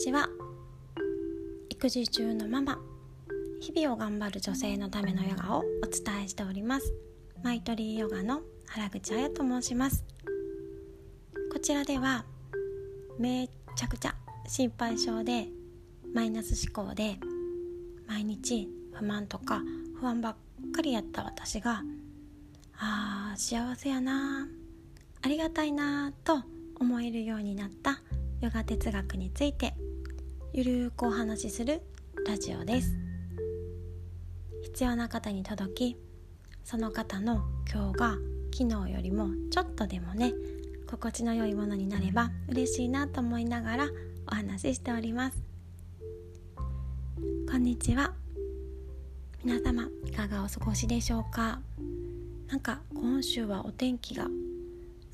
ちは。育児中のママ。日々を頑張る女性のためのヨガをお伝えしております。マイトリーヨガの原口彩と申します。こちらではめちゃくちゃ心配性でマイナス思考で毎日不満とか不安ばっかりやった私があー幸せやなありがたいなと思えるようになったヨガ哲学についてゆるくお話しするラジオです。必要な方に届きその方の今日が昨日よりもちょっとでもね心地の良いものになれば嬉しいなと思いながらお話ししております。こんにちは。皆様いかがお過ごしでしょうか？なんか今週はお天気が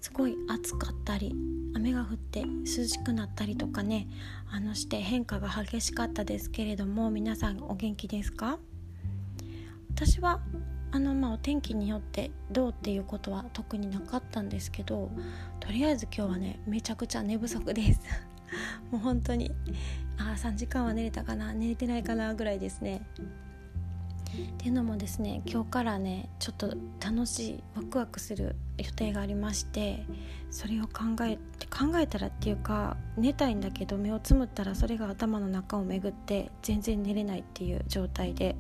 すごい暑かったり雨が降って涼しくなったりとかねあのして変化が激しかったですけれども皆さんお元気ですか？私はあのまあお天気によってどうっていうことは特になかったんですけどとりあえず今日はねめちゃくちゃ寝不足です。もう本当にあ3時間は寝れたかな寝れてないかなぐらいですね。っていうのもですね今日からねちょっと楽しいワクワクする予定がありましてそれを考えて考えたらっていうか寝たいんだけど目をつむったらそれが頭の中を巡って全然寝れないっていう状態で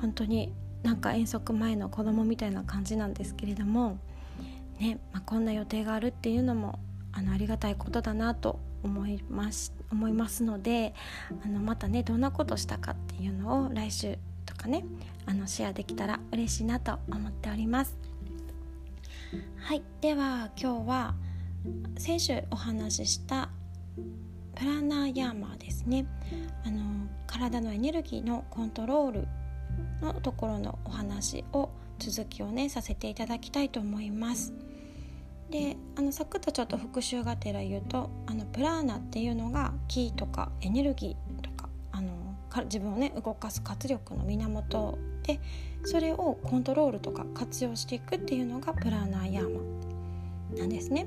本当になんか遠足前の子供みたいな感じなんですけれどもね、まあ、こんな予定があるっていうのもあのありがたいことだなと思います思いますのであのまたねどんなことしたかっていうのを来週かねあのシェアできたら嬉しいなと思っております。はいでは今日は先週お話ししたプラナーヤーマーですね。あの体のエネルギーのコントロールのところのお話を続きをねさせていただきたいと思います。であのサクッとちょっと復習がてら言うとあのプラーナっていうのが気とかエネルギー自分をね動かす活力の源でそれをコントロールとか活用していくっていうのがプラナーヤーマなんですね。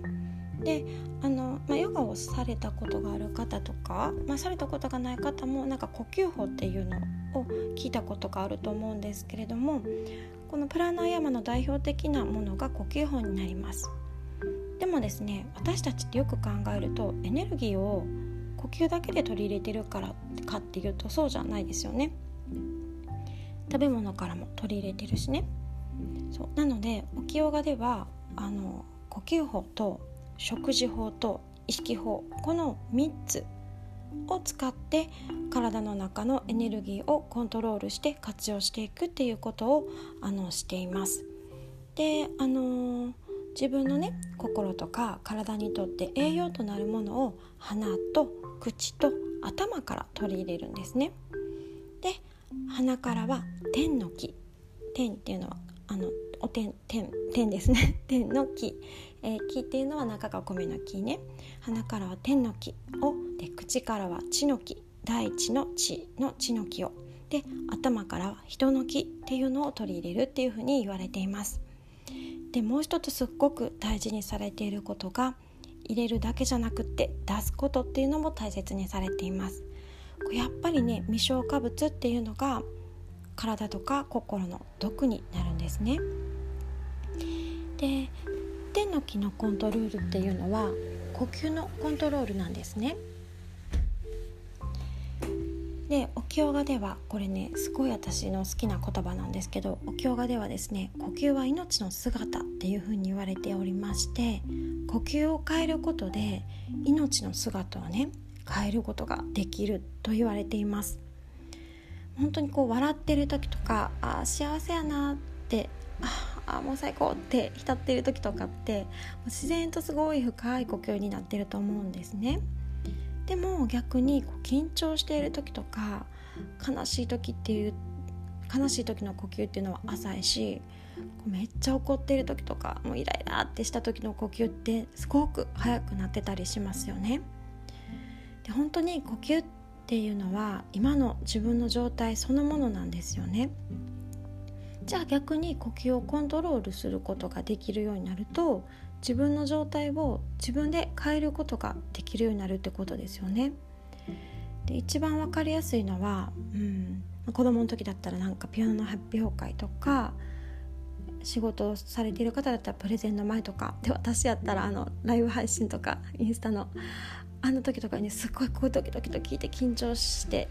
であの、まあ、ヨガをされたことがある方とか、まあ、されたことがない方もなんか呼吸法っていうのを聞いたことがあると思うんですけれどもこのプラナーヤーマの代表的なものが呼吸法になりますでもですね私たちってよく考えるとエネルギーを呼吸だけで取り入れてるからかっていうとそうじゃないですよね。食べ物からも取り入れてるしね。そう。なので沖ヨガではあの呼吸法と食事法と意識法この3つを使って体の中のエネルギーをコントロールして活用していくっていうことをあのしています。であのー、自分のね心とか体にとって栄養となるものを鼻と口と頭から取り入れるんですね。で鼻からは天の木。天っていうのはあのお天天天ですね。天の木、えー、木っていうのは中がお米の木ね。鼻からは天の木。をで口からは地の木。大地の地の地の木を。で頭からは人の木っていうのを取り入れるっていうふうに言われています。でもう一つすっごく大事にされていることが入れるだけじゃなくって出すことっていうのも大切にされています。やっぱりね未消化物っていうのが体とか心の毒になるんですね。で天の木のコントロールっていうのは呼吸のコントロールなんですね。でお経画ではこれねすごい私の好きな言葉なんですけどお経画ではですね呼吸は命の姿っていうふうに言われておりまして呼吸を変えることで命の姿をね変えることができると言われています本当にこう笑ってる時とかあ幸せやなってあもう最高って浸ってる時とかって自然とすごい深い呼吸になってると思うんですね。でも逆にこう緊張している時とか悲しい時っていう悲しい時の呼吸っていうのは浅いしめっちゃ怒っている時とかもうイライラってした時の呼吸ってすごく速くなってたりしますよね。で本当に呼吸っていうのは今の自分の状態そのものなんですよね。じゃあ逆に呼吸をコントロールすることができるようになると自分の状態を自分で変えることができるようになるってことですよね。で一番分かりやすいのは、うん、子供の時だったらなんかピアノの発表会とか仕事をされている方だったらプレゼンの前とかで私やったらあのライブ配信とかインスタのあの時とかにすっごいこうドキドキと聞いて緊張して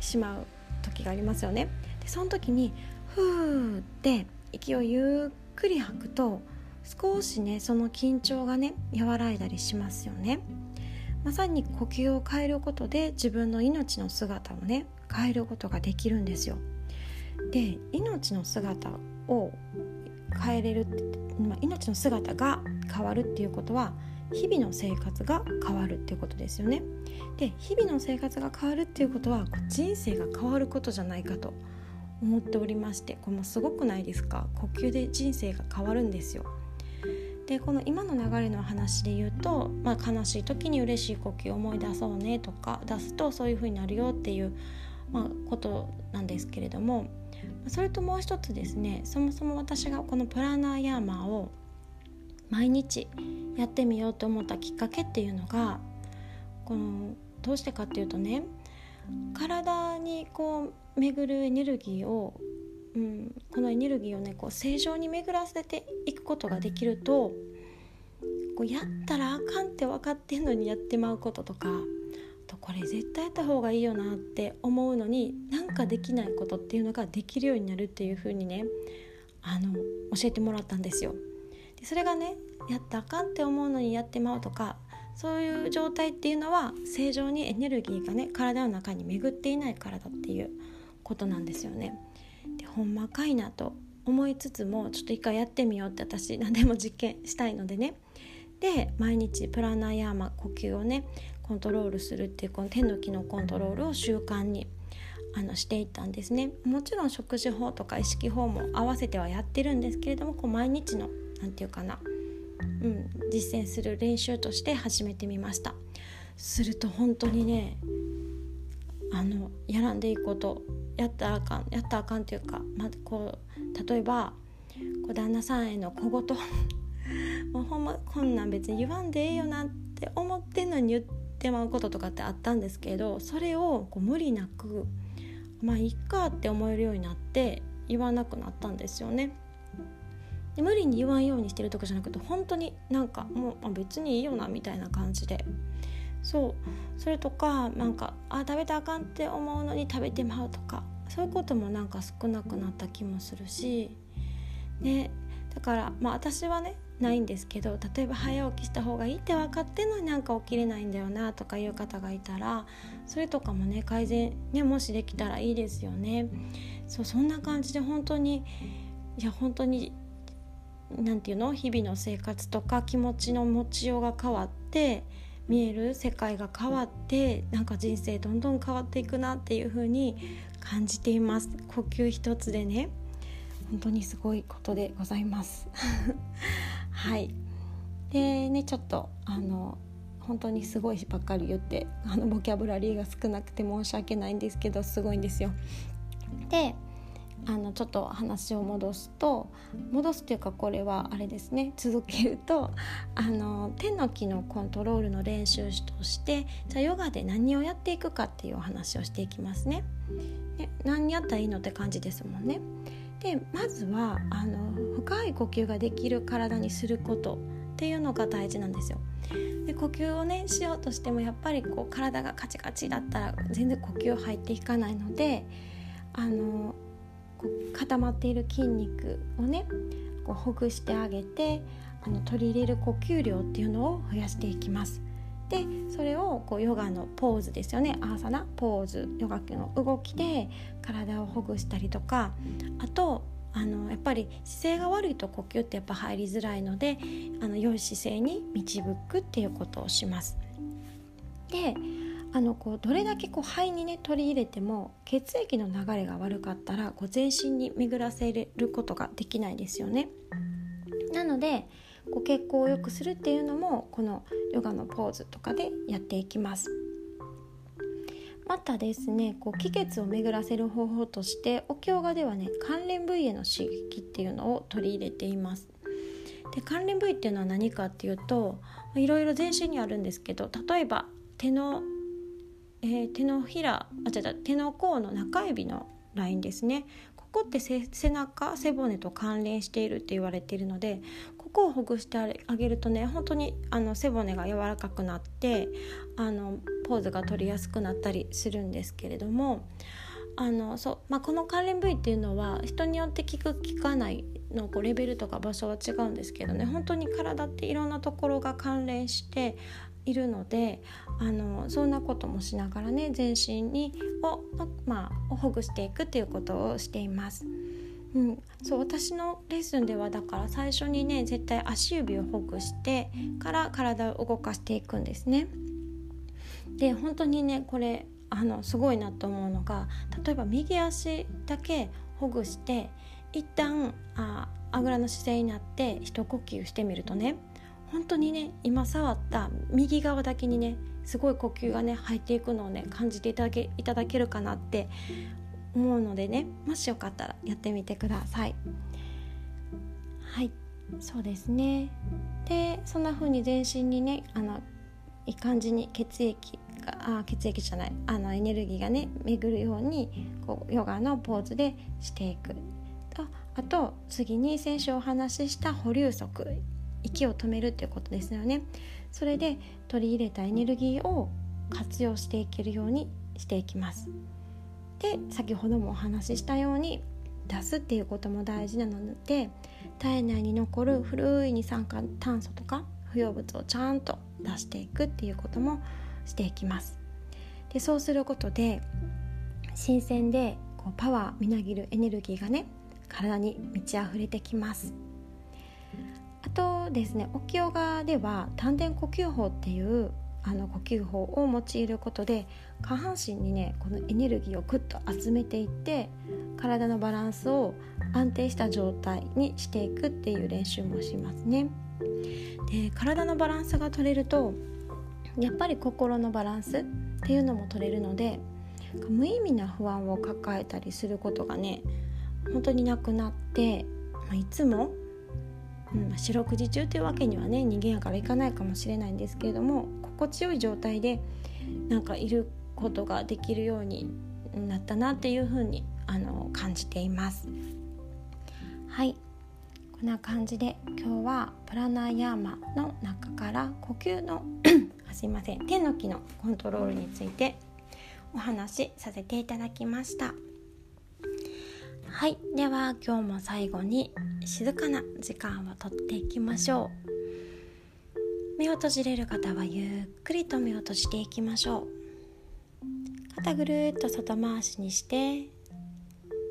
しまう時がありますよね。でその時にふーって息をゆっくり吐くと少しねその緊張がね和らいだりしますよね。まさに呼吸を変えることで自分の命の姿をね変えることができるんですよ。で命の姿を変えれる、まあ、命の姿が変わるっていうことは日々の生活が変わるっていうことですよね。で日々の生活が変わるっていうことは人生が変わることじゃないかと思っておりましてこれもすごくないですか？呼吸で人生が変わるんですよ。でこの今の流れの話で言うと、まあ、悲しい時に嬉しい呼吸を思い出そうねとか出すとそういう風になるよっていう、まあ、ことなんですけれどもそれともう一つですねそもそも私がこのプラナーヤーマーを毎日やってみようと思ったきっかけっていうのがこのどうしてかっていうとね体にこう巡るエネルギーをうん、このエネルギーをねこう正常に巡らせていくことができるとこうやったらあかんって分かってんのにやってまうこととかとこれ絶対やった方がいいよなって思うのになんかできないことっていうのができるようになるっていう風にねあの教えてもらったんですよ。でそれがねやったあかんって思うのにやってまうとかそういう状態っていうのは正常にエネルギーがね体の中に巡っていないからだっていうことなんですよね。ほんまかいなと思いつつもちょっと一回やってみようって私何でも実験したいのでね。で毎日プラナヤーマ呼吸をねコントロールするっていうこの手の機のコントロールを習慣にあのしていったんですね。もちろん食事法とか意識法も合わせてはやってるんですけれどもこう毎日の何て言うかな、うん、実践する練習として始めてみました。すると本当にねあのやらんでいいことやったあかんやったあかんっていうか、まあ、こう例えばこう旦那さんへの小言 もうほんまこんなん別に言わんでええよなって思ってんのに言ってまうこととかってあったんですけどそれをこう無理なくまあいっかって思えるようになって言わなくなったんですよね。で無理に言わんようにしてるとかじゃなくて本当になんかもう、まあ、別にいいよなみたいな感じでそう。それとかなんかあ食べたあかんって思うのに食べてまうとかそういうこともなんか少なくなった気もするしね。だからまあ私はねないんですけど例えば早起きした方がいいって分かってんのになんか起きれないんだよなとかいう方がいたらそれとかもね改善ねもしできたらいいですよね。そうそんな感じで本当にいや本当に何て言うの？日々の生活とか気持ちの持ちようが変わって見える世界が変わってなんか人生どんどん変わっていくなっていう風に感じています。呼吸一つでね本当にすごいことでございます。はい。でねちょっとあの本当にすごいばっかり言ってあのボキャブラリーが少なくて申し訳ないんですけどすごいんですよ。であのちょっと話を戻すと戻すというかこれはあれですね続けるとあの手の機のコントロールの練習としてじゃあヨガで何をやっていくかっていうお話をしていきますね。で何やったらいいのって感じですもんね。でまずはあの深い呼吸ができる体にすることっていうのが大事なんですよ。で呼吸をねしようとしてもやっぱりこう体がカチカチだったら全然呼吸入っていかないのであの固まっている筋肉をねこうほぐしてあげてあの取り入れる呼吸量っていうのを増やしていきます。でそれをこうヨガのポーズですよねアーサナポーズヨガの動きで体をほぐしたりとかあとあのやっぱり姿勢が悪いと呼吸ってやっぱ入りづらいのであの良い姿勢に導くっていうことをします。であのこうどれだけこう肺にね取り入れても血液の流れが悪かったらこう全身に巡らせることができないですよね。なのでこう血行を良くするっていうのもこのヨガのポーズとかでやっていきます。またですねこう気血を巡らせる方法としてお経画ではね関連部位への刺激っていうのを取り入れています。で関連部位っていうのは何かっていうといろいろ全身にあるんですけど例えば手のえー、手のひらあ違う手の甲の中指のラインですね。ここって背中背骨と関連しているって言われているのでここをほぐしてあげるとね本当にあの背骨が柔らかくなってあのポーズが取りやすくなったりするんですけれどもあのそう、まあ、この関連部位っていうのは人によって効く効かないのこうレベルとか場所は違うんですけどね本当に体っていろんなところが関連しているのであのそんなこともしながらね全身にを,、まあ、をほぐしていくっていうことをしています。うん、そう私のレッスンではだから最初にね絶対足指をほぐしてから体を動かしていくんですね。で本当にねこれあのすごいなと思うのが例えば右足だけほぐして一旦ああぐらの姿勢になって一呼吸してみるとね本当にね今触った右側だけにねすごい呼吸がね入っていくのをね感じていただけいただけるかなって思うのでねもしよかったらやってみてください。はいそうですね。でそんな風に全身にねあのいい感じに血液があ血液じゃないあのエネルギーがね巡るようにこうヨガのポーズでしていく。とあと次に先週お話しした保留足。息を止めるっていうことですよね。それで取り入れたエネルギーを活用していけるようにしていきます。で先ほどもお話ししたように出すっていうことも大事なので体内に残る古い二酸化炭素とか不要物をちゃんと出していくっていうこともしていきます。でそうすることで新鮮でこうパワーみなぎるエネルギーがね体に満ち溢れてきます。とですね沖ヨガでは丹田呼吸法っていうあの呼吸法を用いることで下半身にねこのエネルギーをグッと集めていって体のバランスを安定した状態にしていくっていう練習もしますね。で体のバランスが取れるとやっぱり心のバランスっていうのも取れるので無意味な不安を抱えたりすることがね本当になくなって、まあ、いつもうん、四六時中というわけにはね人間やからいかないかもしれないんですけれども心地よい状態でなんかいることができるようになったなっていうふうにあの感じています。はいこんな感じで今日はプラナヤーマの中から呼吸の すいません手の木のコントロールについてお話しさせていただきました。はいでは今日も最後に静かな時間をとっていきましょう。目を閉じれる方はゆっくりと目を閉じていきましょう。肩ぐるっと外回しにして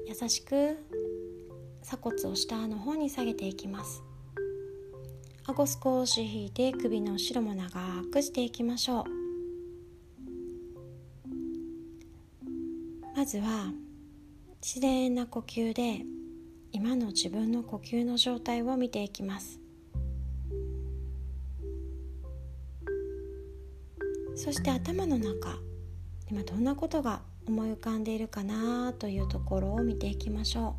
優しく鎖骨を下の方に下げていきます。顎少し引いて首の後ろも長くしていきましょう。まずは自然な呼吸で今の自分の呼吸の状態を見ていきます。そして頭の中今どんなことが思い浮かんでいるかなというところを見ていきましょ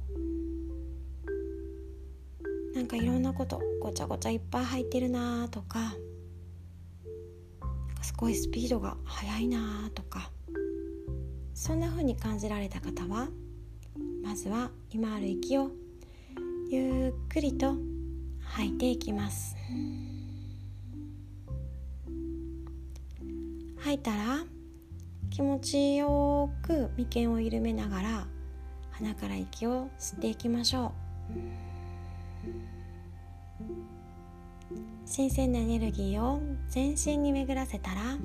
う。なんかいろんなことごちゃごちゃいっぱい入ってるなとかすごいスピードが速いなとかそんな風に感じられた方はまずは今ある息をゆっくりと吐いていきます。吐いたら気持ちよく眉間を緩めながら鼻から息を吸っていきましょう。新鮮なエネルギーを全身に巡らせたら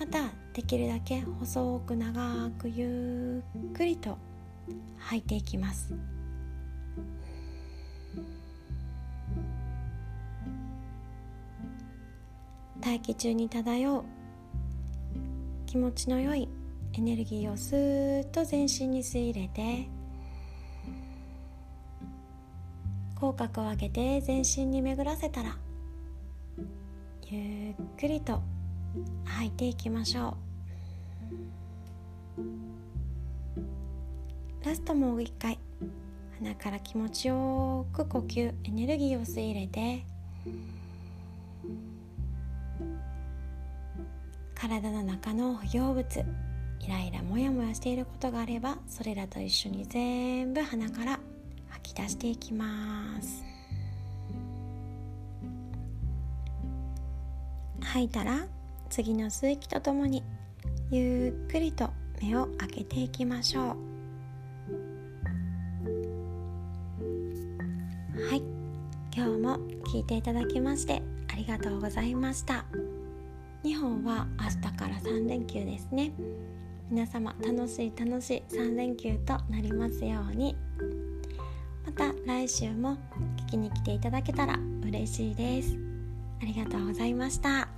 またできるだけ細く長くゆっくりと吐いていきます。大気中に漂う気持ちの良いエネルギーをスーッと全身に吸い入れて口角を上げて全身に巡らせたらゆっくりと吐いていきましょう。ラストもう一回鼻から気持ちよく呼吸エネルギーを吸い入れて体の中の不要物イライラモヤモヤしていることがあればそれらと一緒に全部鼻から吐き出していきます。吐いたら次の吸う息とともにゆっくりと目を開けていきましょう。はい。今日も聞いていただきましてありがとうございました。日本は明日から3連休ですね。皆様楽しい楽しい3連休となりますように。また来週も聞きに来ていただけたら嬉しいです。ありがとうございました。